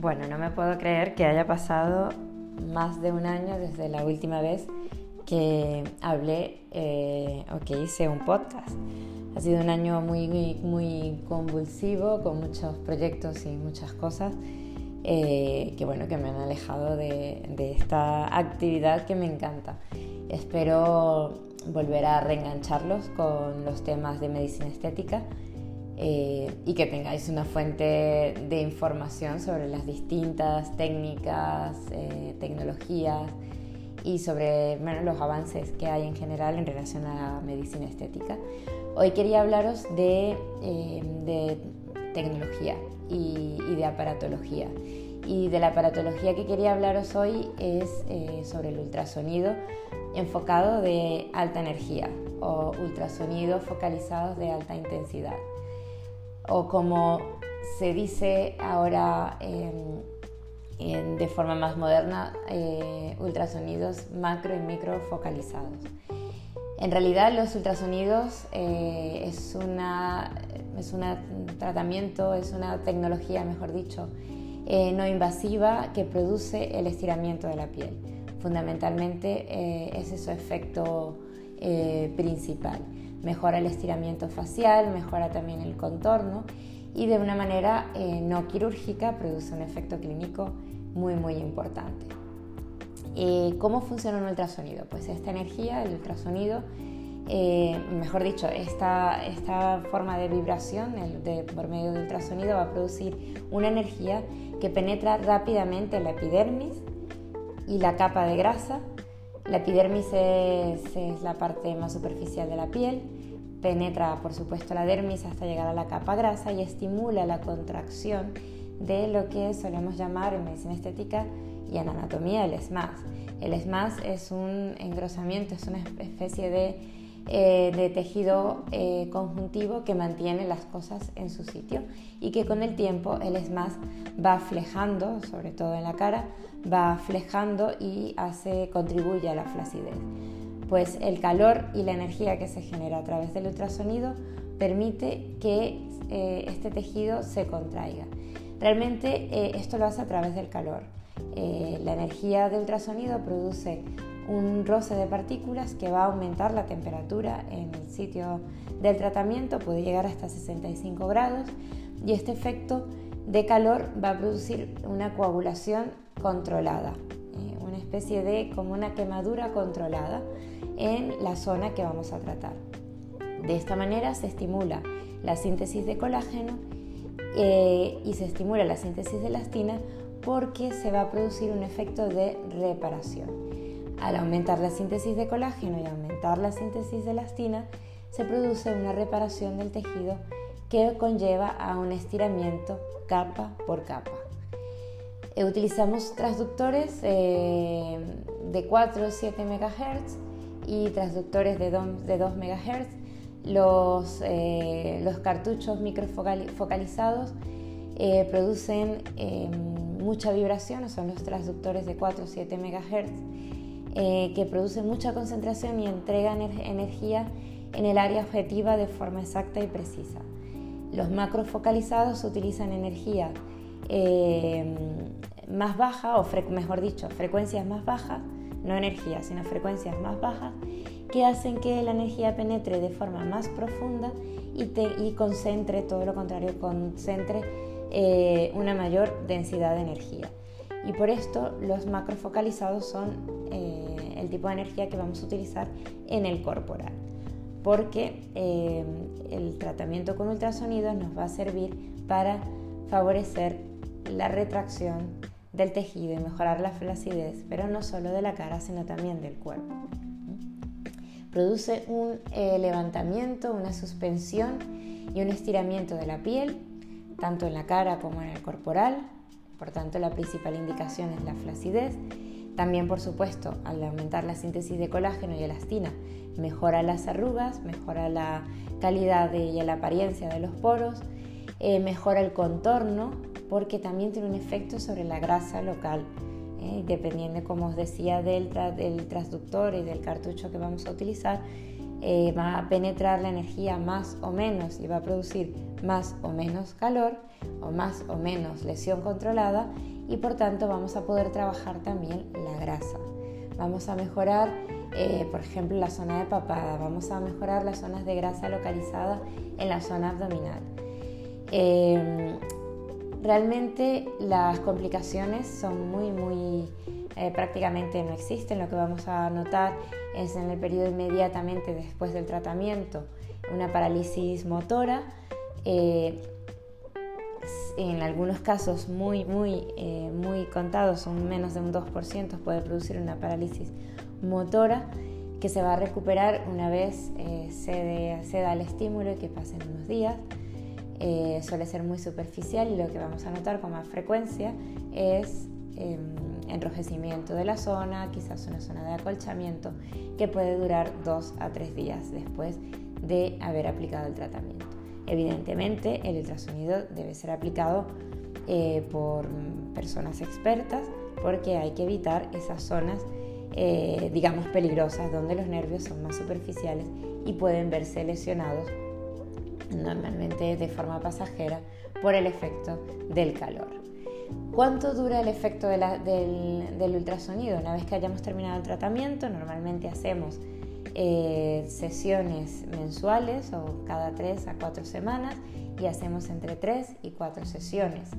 Bueno, no me puedo creer que haya pasado más de un año desde la última vez que hablé eh, o que hice un podcast. Ha sido un año muy, muy, convulsivo, con muchos proyectos y muchas cosas eh, que, bueno, que me han alejado de esta actividad que me encanta. Espero volver a reengancharlos con los temas de medicina estética eh, y que tengáis una fuente de información sobre las distintas técnicas, eh, tecnologías y sobre los avances que hay en general en relación a la medicina estética. Hoy quería hablaros de, eh, tecnología y, y, de aparatología. Y de la aparatología que quería hablaros hoy es sobre el ultrasonido enfocado de alta energía o ultrasonidos focalizados de alta intensidad o como se dice ahora de forma más moderna, eh, ultrasonidos macro y micro focalizados. En realidad los ultrasonidos eh, es, una, es un tratamiento, es una tecnología, mejor dicho, eh, no invasiva que produce el estiramiento de la piel. Fundamentalmente ese es su efecto principal mejora el estiramiento facial, mejora también el contorno y de una manera eh, no quirúrgica produce un efecto clínico muy muy importante. Eh, ¿Cómo funciona un ultrasonido? Pues esta energía, el ultrasonido, eh, mejor dicho, esta, esta forma de vibración de, por medio del ultrasonido va a producir una energía que penetra rápidamente en la epidermis y la capa de grasa la epidermis es, la parte más superficial de la piel, penetra por supuesto la dermis hasta llegar a la capa grasa y estimula la contracción de lo que solemos llamar en medicina estética y en anatomía el SMAS. El SMAS es un engrosamiento, es una especie de, eh, tejido eh, conjuntivo que mantiene las cosas en su sitio y que con el tiempo el SMAS va flejando, sobre todo en la cara, va flejando y hace, contribuye a la flacidez. Pues el calor y la energía que se genera a través del ultrasonido permite que eh, este tejido se contraiga. Realmente eh, esto lo hace a través del calor. Eh, la energía de ultrasonido produce un roce de partículas que va a aumentar la temperatura en el sitio del tratamiento, puede llegar hasta 65 grados y este efecto de calor va a producir una coagulación controlada, eh, una especie de como una quemadura controlada en la zona que vamos a tratar. De esta manera se estimula la síntesis de colágeno eh, y se estimula la síntesis de elastina porque se va a producir un efecto de reparación. Al aumentar la síntesis de colágeno y aumentar la síntesis de elastina, se produce una reparación del tejido que conlleva a un estiramiento capa por capa. Eh, utilizamos transductores eh, de 4 o 7 MHz y transductores de 2, de 2 MHz. Los, eh, los cartuchos microfocalizados producen mucha vibración, son los transductores de 4 o 7 MHz, que producen mucha concentración y entregan energía en el área objetiva de forma exacta y precisa. Los macrofocalizados utilizan energía eh, más baja, o mejor dicho, frecuencias más bajas, no energía, sino frecuencias más bajas, que hacen que la energía penetre de forma más profunda y, y concentre, todo lo contrario, concentre eh, una mayor densidad de energía. Y por esto los macrofocalizados son eh, el tipo de energía que vamos a utilizar en el corporal porque eh, el tratamiento con ultrasonidos nos va a servir para favorecer la retracción del tejido y mejorar la flacidez, pero no solo de la cara, sino también del cuerpo. Produce un eh, levantamiento, una suspensión y un estiramiento de la piel, tanto en la cara como en el corporal. Por tanto, la principal indicación es la flacidez también, por supuesto, al aumentar la síntesis de colágeno y elastina, mejora las arrugas, mejora la calidad y la apariencia de los poros, eh, mejora el contorno, porque también tiene un efecto sobre la grasa local. Eh, dependiendo, como os decía, del, del transductor y del cartucho que vamos a utilizar, eh, va a penetrar la energía más o menos y va a producir más o menos calor o más o menos lesión controlada y por tanto vamos a poder trabajar también la grasa. Vamos a mejorar, eh, por ejemplo, la zona de papada, vamos a mejorar las zonas de grasa localizada en la zona abdominal. Em, realmente las complicaciones son muy, muy, eh, prácticamente no existen. Lo que vamos a notar es en el periodo inmediatamente después del tratamiento una parálisis motora. Eh, en algunos casos muy, muy, eh, muy contados, son menos de un 2%, puede producir una parálisis motora que se va a recuperar una vez se, se, da el estímulo y que pasen unos días. Eh, suele ser muy superficial y lo que vamos a notar con más frecuencia es em, enrojecimiento de la zona, quizás una zona de acolchamiento que puede durar dos a tres días después de haber aplicado el tratamiento. Evidentemente el ultrasonido debe ser aplicado eh, por personas expertas porque hay que evitar esas zonas eh, digamos peligrosas donde los nervios son más superficiales y pueden verse lesionados normalmente de forma pasajera, por el efecto del calor. ¿Cuánto dura el efecto del, ultrasonido? Una vez que hayamos terminado el tratamiento, normalmente hacemos eh, sesiones mensuales o cada 3 a 4 semanas y hacemos entre 3 y 4 sesiones.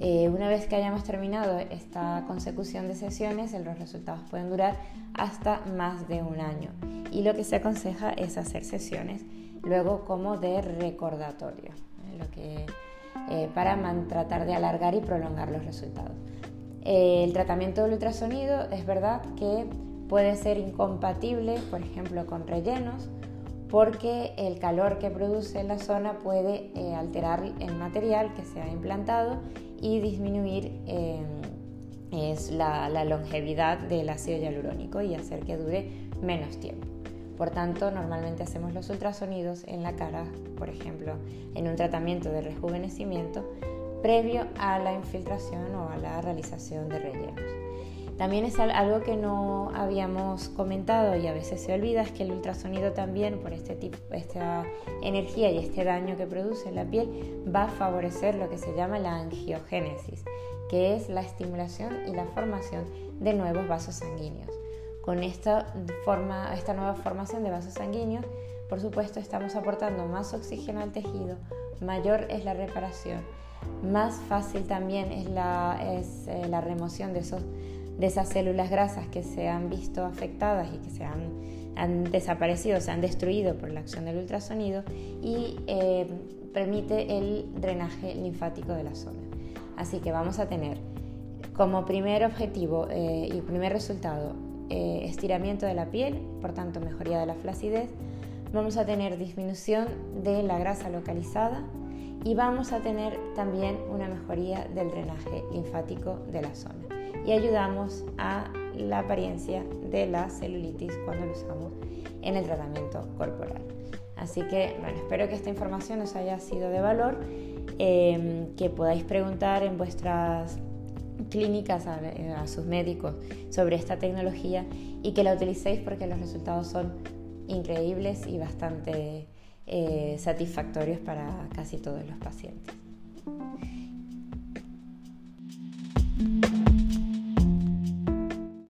Eh, una vez que hayamos terminado esta consecución de sesiones, los resultados pueden durar hasta más de un año y lo que se aconseja es hacer sesiones luego como de recordatorio, ¿eh? eh, para tratar de alargar y prolongar los resultados. Eh, el tratamiento del ultrasonido es verdad que puede ser incompatible, por ejemplo, con rellenos, porque el calor que produce en la zona puede alterar el material que se ha implantado y disminuir es la, la longevidad del ácido hialurónico y hacer que dure menos tiempo. Por tanto, normalmente hacemos los ultrasonidos en la cara, por ejemplo, en un tratamiento de rejuvenecimiento previo a la infiltración o a la realización de rellenos. También es algo que no habíamos comentado y a veces se olvida, es que el ultrasonido también, por este tipo, esta energía y este daño que produce en la piel, va a favorecer lo que se llama la angiogénesis, que es la estimulación y la formación de nuevos vasos sanguíneos. Con esta, forma, esta nueva formación de vasos sanguíneos, por supuesto, estamos aportando más oxígeno al tejido, mayor es la reparación, más fácil también es la, eh, remoción de esas células grasas que se han visto afectadas y que se han, han desaparecido, se han destruido por la acción del ultrasonido y eh, permite el drenaje linfático de la zona. Así que vamos a tener como primer objetivo eh, y primer resultado eh, estiramiento de la piel, por tanto mejoría de la flacidez, vamos a tener disminución de la grasa localizada y vamos a tener también una mejoría del drenaje linfático de la zona. Y ayudamos a la apariencia de la celulitis cuando lo usamos en el tratamiento corporal. Así que, bueno, espero que esta información os haya sido de valor, eh, que podáis preguntar en vuestras clínicas a, sus médicos sobre esta tecnología y que la utilicéis porque los resultados son increíbles y bastante eh, satisfactorios para casi todos los pacientes.